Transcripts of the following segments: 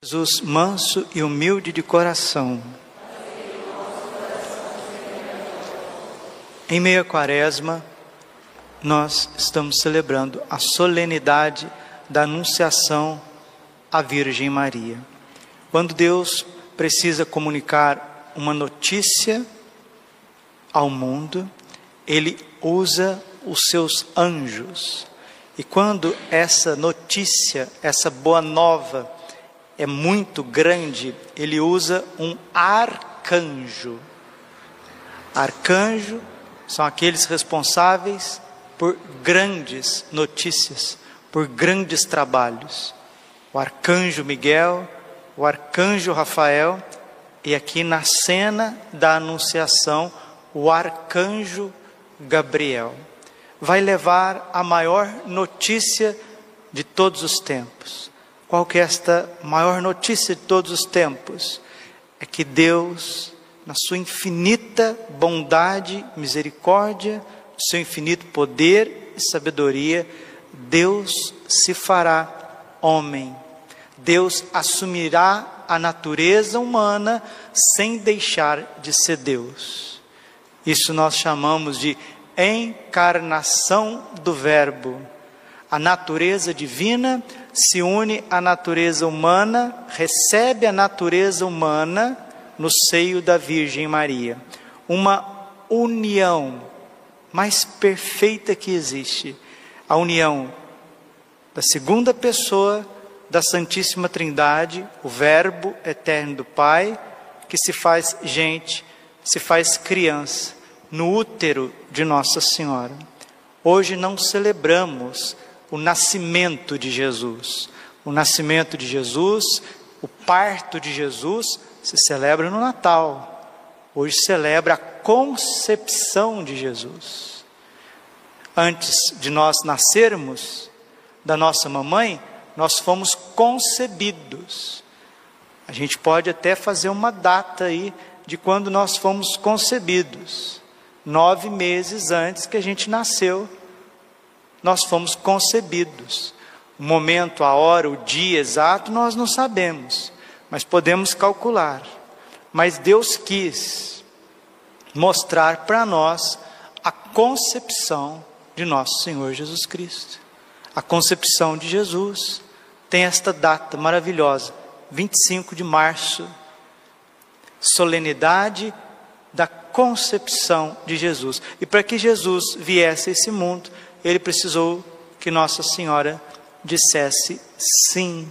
Jesus manso e humilde de coração. Em meio à quaresma, nós estamos celebrando a solenidade da Anunciação à Virgem Maria. Quando Deus precisa comunicar uma notícia ao mundo, ele usa os seus anjos. E quando essa notícia, essa boa nova, é muito grande, ele usa um arcanjo. Arcanjo são aqueles responsáveis por grandes notícias, por grandes trabalhos. O arcanjo Miguel, o arcanjo Rafael, e aqui na cena da Anunciação, o arcanjo Gabriel. Vai levar a maior notícia de todos os tempos qual que é esta maior notícia de todos os tempos? É que Deus, na sua infinita bondade, misericórdia, seu infinito poder e sabedoria, Deus se fará homem. Deus assumirá a natureza humana sem deixar de ser Deus. Isso nós chamamos de encarnação do Verbo. A natureza divina se une à natureza humana, recebe a natureza humana no seio da Virgem Maria. Uma união mais perfeita que existe. A união da segunda pessoa da Santíssima Trindade, o Verbo eterno do Pai, que se faz gente, se faz criança, no útero de Nossa Senhora. Hoje não celebramos o nascimento de Jesus. O nascimento de Jesus, o parto de Jesus, se celebra no Natal. Hoje celebra a concepção de Jesus. Antes de nós nascermos da nossa mamãe, nós fomos concebidos. A gente pode até fazer uma data aí de quando nós fomos concebidos. Nove meses antes que a gente nasceu nós fomos concebidos. O momento, a hora, o dia exato, nós não sabemos, mas podemos calcular. Mas Deus quis mostrar para nós a concepção de nosso Senhor Jesus Cristo. A concepção de Jesus tem esta data maravilhosa, 25 de março, solenidade da concepção de Jesus. E para que Jesus viesse a esse mundo, ele precisou que Nossa Senhora dissesse sim.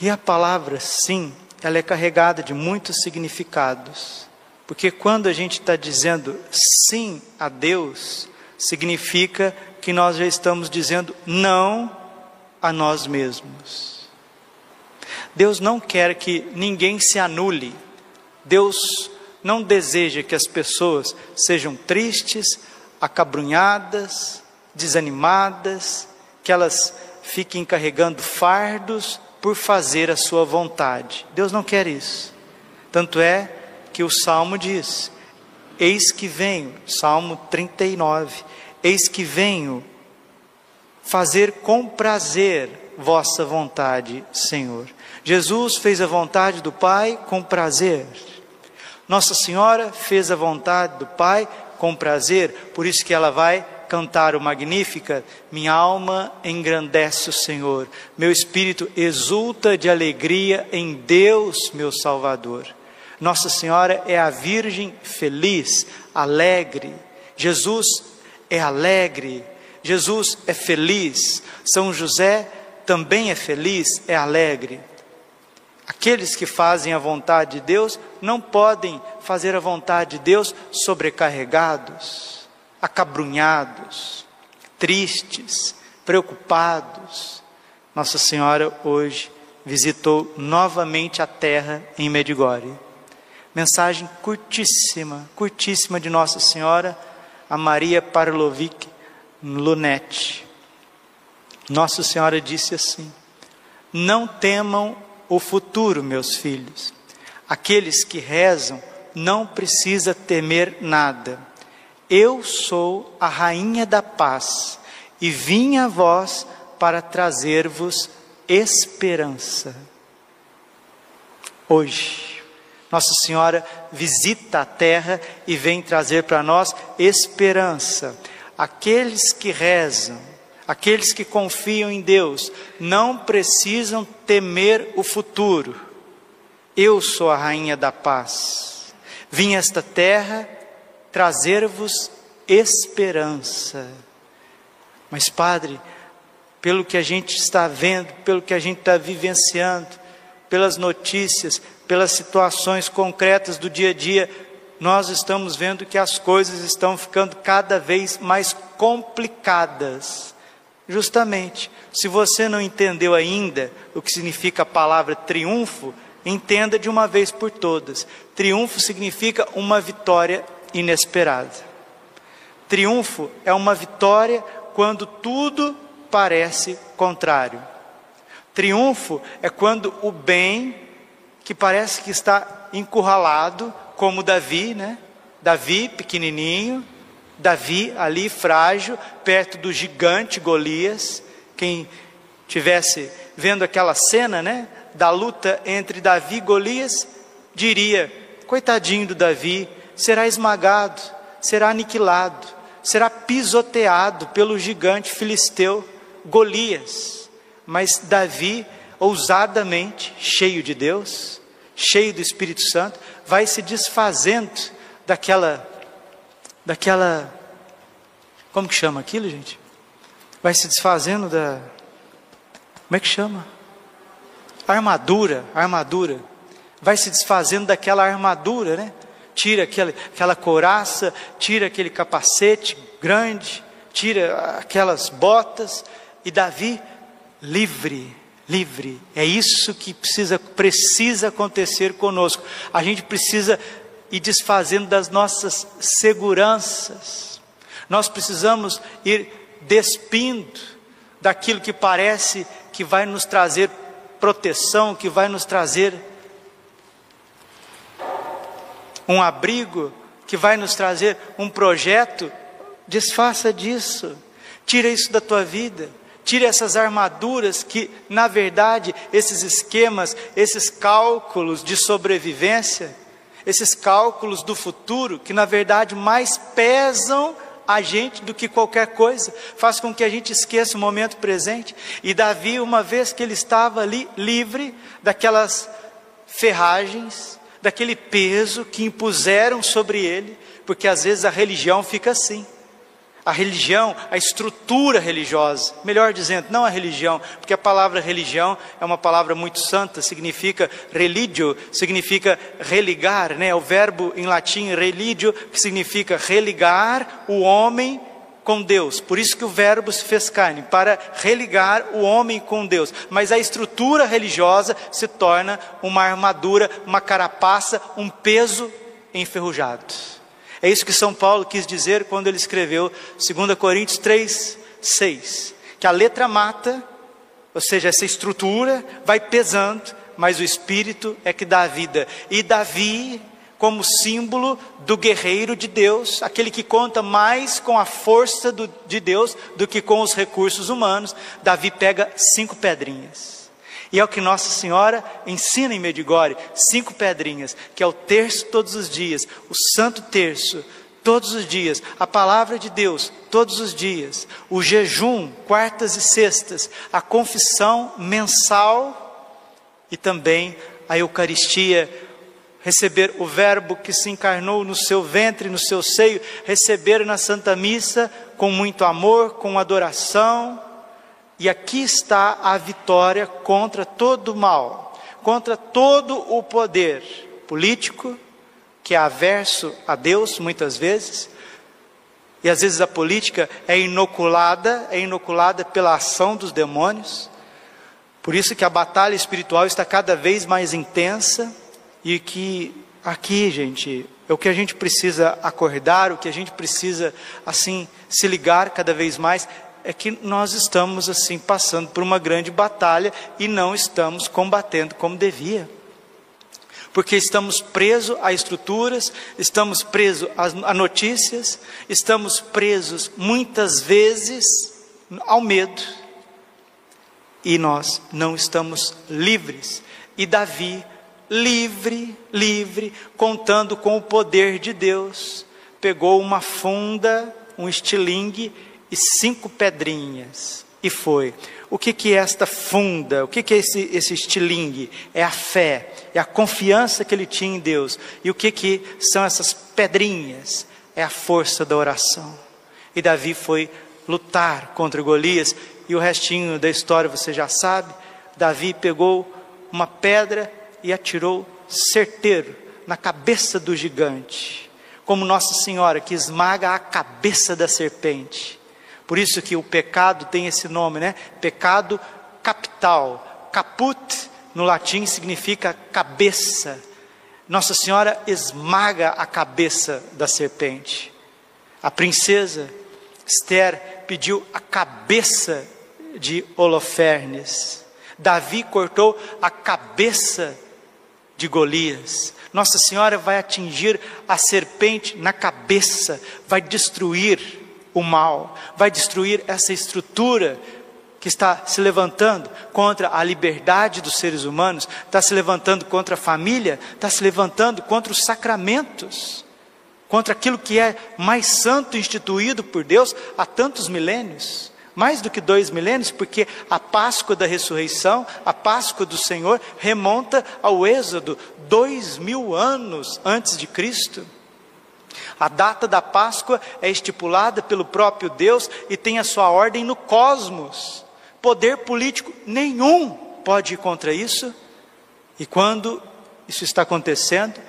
E a palavra sim, ela é carregada de muitos significados. Porque quando a gente está dizendo sim a Deus, significa que nós já estamos dizendo não a nós mesmos. Deus não quer que ninguém se anule. Deus não deseja que as pessoas sejam tristes, acabrunhadas, desanimadas, que elas fiquem carregando fardos por fazer a sua vontade. Deus não quer isso. Tanto é que o salmo diz: Eis que venho, Salmo 39, eis que venho fazer com prazer vossa vontade, Senhor. Jesus fez a vontade do Pai com prazer. Nossa Senhora fez a vontade do Pai com prazer, por isso que ela vai cantar o Magnífica, minha alma engrandece o Senhor, meu espírito exulta de alegria em Deus, meu Salvador. Nossa Senhora é a Virgem feliz, alegre. Jesus é alegre, Jesus é feliz. São José também é feliz, é alegre. Aqueles que fazem a vontade de Deus não podem fazer a vontade de Deus sobrecarregados, acabrunhados, tristes, preocupados. Nossa Senhora hoje visitou novamente a terra em Medigore. Mensagem curtíssima, curtíssima de Nossa Senhora a Maria Parlovic Lunete. Nossa Senhora disse assim: Não temam o futuro, meus filhos. Aqueles que rezam não precisa temer nada. Eu sou a rainha da paz e vim a vós para trazer-vos esperança. Hoje, Nossa Senhora visita a terra e vem trazer para nós esperança. Aqueles que rezam, aqueles que confiam em Deus, não precisam temer o futuro. Eu sou a rainha da paz. Vim esta terra trazer-vos esperança. Mas, Padre, pelo que a gente está vendo, pelo que a gente está vivenciando, pelas notícias, pelas situações concretas do dia a dia, nós estamos vendo que as coisas estão ficando cada vez mais complicadas. Justamente, se você não entendeu ainda o que significa a palavra triunfo, entenda de uma vez por todas. Triunfo significa uma vitória inesperada. Triunfo é uma vitória quando tudo parece contrário. Triunfo é quando o bem, que parece que está encurralado, como Davi, né? Davi pequenininho, Davi ali frágil, perto do gigante Golias. Quem tivesse vendo aquela cena, né, da luta entre Davi e Golias, diria: coitadinho do Davi, será esmagado, será aniquilado, será pisoteado pelo gigante filisteu Golias. Mas Davi, ousadamente, cheio de Deus, cheio do Espírito Santo, vai se desfazendo daquela daquela como que chama aquilo, gente? Vai se desfazendo da como é que chama? Armadura, armadura. Vai se desfazendo daquela armadura, né? Tira aquela, aquela couraça, tira aquele capacete grande, tira aquelas botas, e Davi livre, livre. É isso que precisa, precisa acontecer conosco. A gente precisa ir desfazendo das nossas seguranças. Nós precisamos ir despindo daquilo que parece que vai nos trazer proteção, que vai nos trazer um abrigo, que vai nos trazer um projeto. Desfaça disso. Tira isso da tua vida. Tire essas armaduras que, na verdade, esses esquemas, esses cálculos de sobrevivência, esses cálculos do futuro, que na verdade mais pesam a gente do que qualquer coisa, faz com que a gente esqueça o momento presente. E Davi, uma vez que ele estava ali livre daquelas ferragens, daquele peso que impuseram sobre ele, porque às vezes a religião fica assim a religião, a estrutura religiosa, melhor dizendo, não a religião, porque a palavra religião é uma palavra muito santa, significa religio, significa religar, né? O verbo em latim religio, que significa religar o homem com Deus. Por isso que o verbo se fez carne, para religar o homem com Deus. Mas a estrutura religiosa se torna uma armadura, uma carapaça, um peso enferrujado. É isso que São Paulo quis dizer quando ele escreveu 2 Coríntios 3, 6. Que a letra mata, ou seja, essa estrutura vai pesando, mas o Espírito é que dá a vida. E Davi, como símbolo do guerreiro de Deus, aquele que conta mais com a força do, de Deus do que com os recursos humanos, Davi pega cinco pedrinhas e é o que Nossa Senhora ensina em Medigore: cinco pedrinhas, que é o terço todos os dias, o santo terço todos os dias, a palavra de Deus todos os dias, o jejum, quartas e sextas, a confissão mensal e também a Eucaristia, receber o Verbo que se encarnou no seu ventre, no seu seio, receber na Santa Missa com muito amor, com adoração, e aqui está a vitória contra todo o mal, contra todo o poder político, que é averso a Deus muitas vezes, e às vezes a política é inoculada, é inoculada pela ação dos demônios. Por isso que a batalha espiritual está cada vez mais intensa e que aqui, gente, é o que a gente precisa acordar, o que a gente precisa assim se ligar cada vez mais é que nós estamos assim passando por uma grande batalha e não estamos combatendo como devia. Porque estamos presos a estruturas, estamos presos a notícias, estamos presos muitas vezes ao medo. e nós não estamos livres. E Davi, livre, livre, contando com o poder de Deus, pegou uma funda, um estilingue e cinco pedrinhas e foi. O que, que é esta funda? O que, que é esse, esse estilingue? É a fé, é a confiança que ele tinha em Deus. E o que, que são essas pedrinhas? É a força da oração. E Davi foi lutar contra Golias, e o restinho da história você já sabe. Davi pegou uma pedra e atirou certeiro na cabeça do gigante, como Nossa Senhora que esmaga a cabeça da serpente. Por isso que o pecado tem esse nome, né? Pecado capital. Caput no latim significa cabeça. Nossa Senhora esmaga a cabeça da serpente. A princesa Esther pediu a cabeça de Holofernes. Davi cortou a cabeça de Golias. Nossa Senhora vai atingir a serpente na cabeça, vai destruir o mal, vai destruir essa estrutura que está se levantando contra a liberdade dos seres humanos, está se levantando contra a família, está se levantando contra os sacramentos, contra aquilo que é mais santo instituído por Deus há tantos milênios. Mais do que dois milênios, porque a Páscoa da ressurreição, a Páscoa do Senhor, remonta ao Êxodo, dois mil anos antes de Cristo. A data da Páscoa é estipulada pelo próprio Deus e tem a sua ordem no cosmos. Poder político nenhum pode ir contra isso. E quando isso está acontecendo,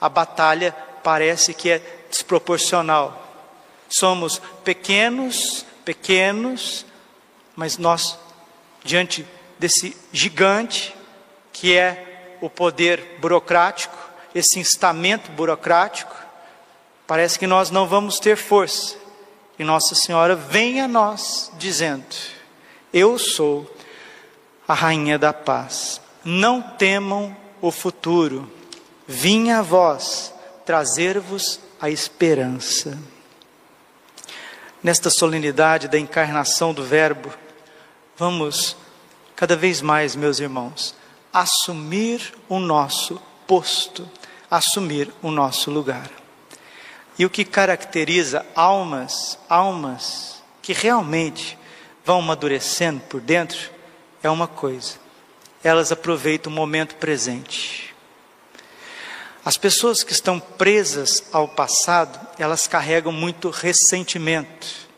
a batalha parece que é desproporcional. Somos pequenos, pequenos, mas nós, diante desse gigante que é o poder burocrático, esse instamento burocrático, Parece que nós não vamos ter força. E Nossa Senhora vem a nós dizendo: Eu sou a rainha da paz. Não temam o futuro. Vim a vós trazer-vos a esperança. Nesta solenidade da encarnação do Verbo, vamos cada vez mais, meus irmãos, assumir o nosso posto, assumir o nosso lugar. E o que caracteriza almas, almas que realmente vão amadurecendo por dentro, é uma coisa: elas aproveitam o momento presente. As pessoas que estão presas ao passado, elas carregam muito ressentimento.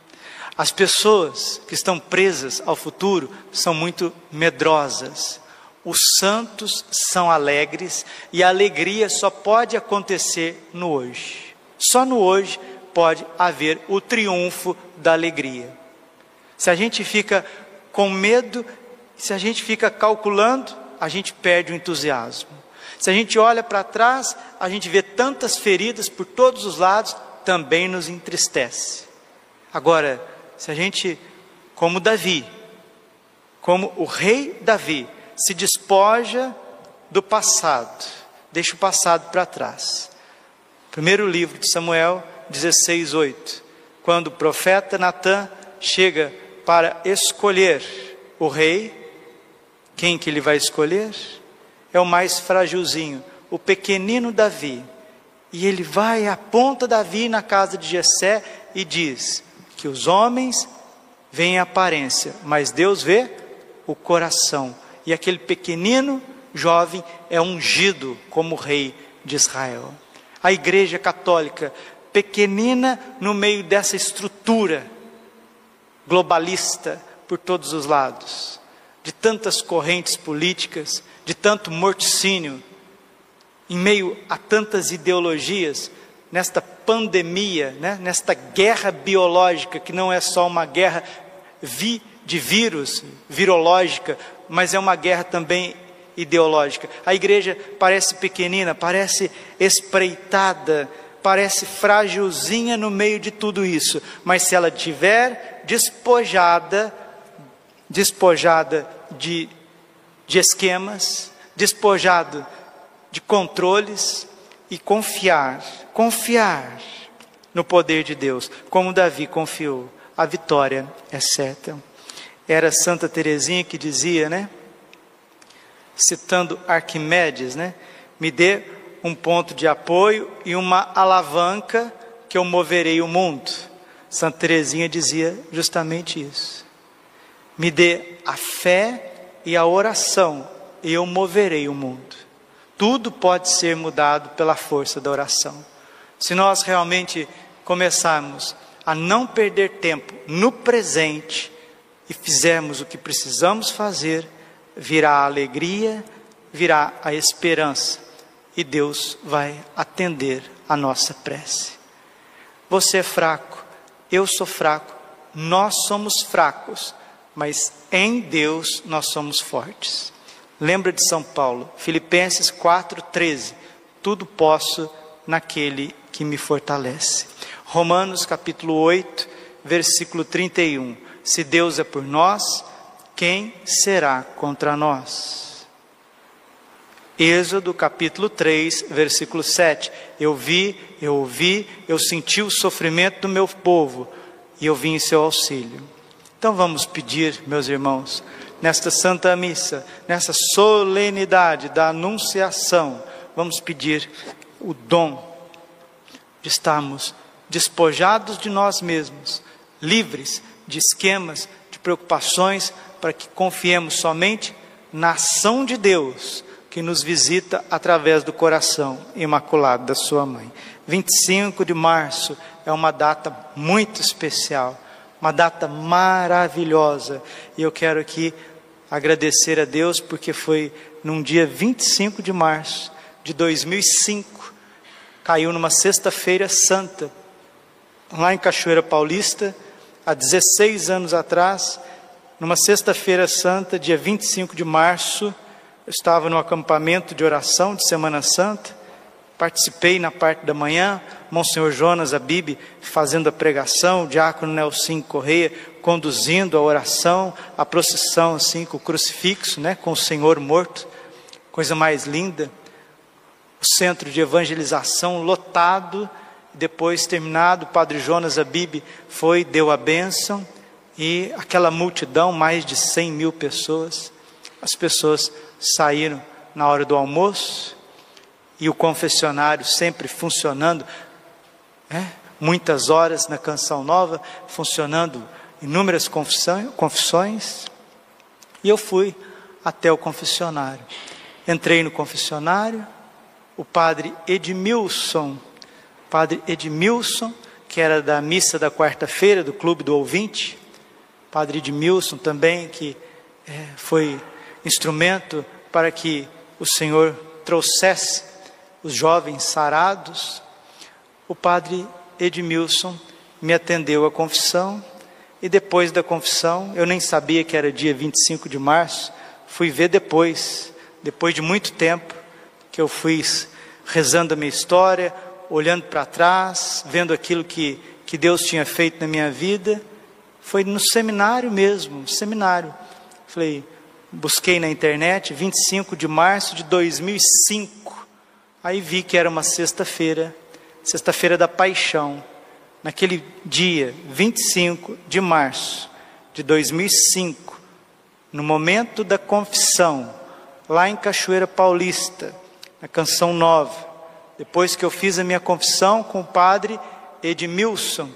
As pessoas que estão presas ao futuro são muito medrosas. Os santos são alegres e a alegria só pode acontecer no hoje. Só no hoje pode haver o triunfo da alegria. Se a gente fica com medo, se a gente fica calculando, a gente perde o entusiasmo. Se a gente olha para trás, a gente vê tantas feridas por todos os lados, também nos entristece. Agora, se a gente, como Davi, como o rei Davi, se despoja do passado, deixa o passado para trás Primeiro livro de Samuel 16, 8. Quando o profeta Natã chega para escolher o rei, quem que ele vai escolher? É o mais frágilzinho, o pequenino Davi. E ele vai, aponta Davi na casa de Jessé e diz que os homens veem a aparência, mas Deus vê o coração. E aquele pequenino jovem é ungido como rei de Israel a Igreja Católica, pequenina no meio dessa estrutura globalista por todos os lados, de tantas correntes políticas, de tanto morticínio, em meio a tantas ideologias, nesta pandemia, né, nesta guerra biológica, que não é só uma guerra vi, de vírus, virológica, mas é uma guerra também ideológica. A igreja parece pequenina, parece espreitada, parece frágilzinha no meio de tudo isso, mas se ela tiver despojada, despojada de, de esquemas, despojado de controles e confiar, confiar no poder de Deus, como Davi confiou, a vitória é certa. Era Santa Teresinha que dizia, né? Citando Arquimedes, né? Me dê um ponto de apoio e uma alavanca que eu moverei o mundo. Santa Teresinha dizia justamente isso. Me dê a fé e a oração e eu moverei o mundo. Tudo pode ser mudado pela força da oração. Se nós realmente começarmos a não perder tempo no presente e fizermos o que precisamos fazer, virá a alegria, virá a esperança e Deus vai atender a nossa prece. Você é fraco, eu sou fraco, nós somos fracos, mas em Deus nós somos fortes. Lembra de São Paulo, Filipenses 4:13. Tudo posso naquele que me fortalece. Romanos capítulo 8, versículo 31. Se Deus é por nós, quem será contra nós? Êxodo capítulo 3, versículo 7. Eu vi, eu ouvi, eu senti o sofrimento do meu povo e eu vim em seu auxílio. Então vamos pedir, meus irmãos, nesta Santa Missa, nessa solenidade da Anunciação, vamos pedir o dom de estarmos despojados de nós mesmos, livres de esquemas, de preocupações, para que confiemos somente na ação de Deus que nos visita através do coração imaculado da sua mãe. 25 de março é uma data muito especial, uma data maravilhosa, e eu quero aqui agradecer a Deus porque foi num dia 25 de março de 2005, caiu numa sexta-feira santa, lá em Cachoeira Paulista, há 16 anos atrás, numa sexta-feira santa, dia 25 de março, eu estava no acampamento de oração de Semana Santa, participei na parte da manhã, Monsenhor Jonas Abib fazendo a pregação, o diácono Nelson Correia conduzindo a oração, a procissão assim com o crucifixo, né, com o Senhor morto, coisa mais linda. O centro de evangelização lotado, depois terminado, o padre Jonas Abib foi, deu a bênção, e aquela multidão, mais de 100 mil pessoas, as pessoas saíram na hora do almoço, e o confessionário sempre funcionando, né? muitas horas na Canção Nova, funcionando inúmeras confissões, e eu fui até o confessionário. Entrei no confessionário, o padre Edmilson, Padre Edmilson, que era da missa da quarta-feira do Clube do Ouvinte, Padre Edmilson também, que é, foi instrumento para que o Senhor trouxesse os jovens sarados. O Padre Edmilson me atendeu à confissão e depois da confissão, eu nem sabia que era dia 25 de março, fui ver depois, depois de muito tempo, que eu fui rezando a minha história, olhando para trás, vendo aquilo que, que Deus tinha feito na minha vida, foi no seminário mesmo, seminário. Falei, busquei na internet, 25 de março de 2005. Aí vi que era uma sexta-feira, sexta-feira da paixão. Naquele dia, 25 de março de 2005, no momento da confissão, lá em Cachoeira Paulista, na canção 9, depois que eu fiz a minha confissão com o padre Edmilson,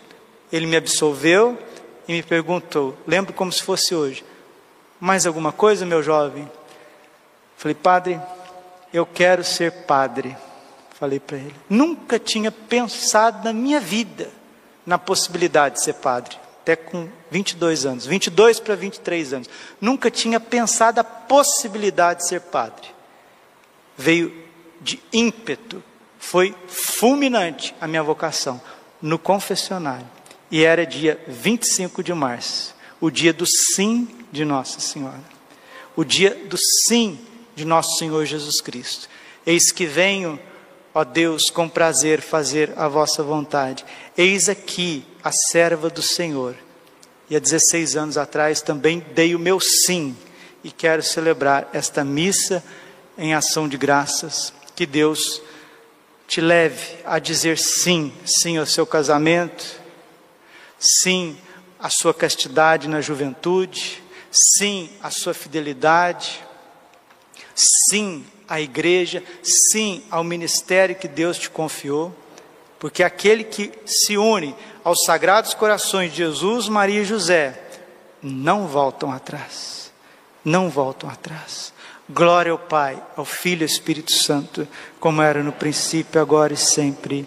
ele me absolveu e me perguntou, lembro como se fosse hoje, mais alguma coisa, meu jovem? Falei, padre, eu quero ser padre. Falei para ele. Nunca tinha pensado na minha vida na possibilidade de ser padre, até com 22 anos, 22 para 23 anos. Nunca tinha pensado a possibilidade de ser padre. Veio de ímpeto foi fulminante a minha vocação no confessionário. E era dia 25 de março, o dia do sim de Nossa Senhora. O dia do sim de nosso Senhor Jesus Cristo. Eis que venho, ó Deus, com prazer fazer a vossa vontade. Eis aqui a serva do Senhor. E há 16 anos atrás também dei o meu sim e quero celebrar esta missa em ação de graças que Deus te leve a dizer sim, sim ao seu casamento, sim à sua castidade na juventude, sim à sua fidelidade, sim à igreja, sim ao ministério que Deus te confiou, porque aquele que se une aos sagrados corações de Jesus, Maria e José, não voltam atrás, não voltam atrás. Glória ao Pai, ao Filho e ao Espírito Santo, como era no princípio, agora e sempre.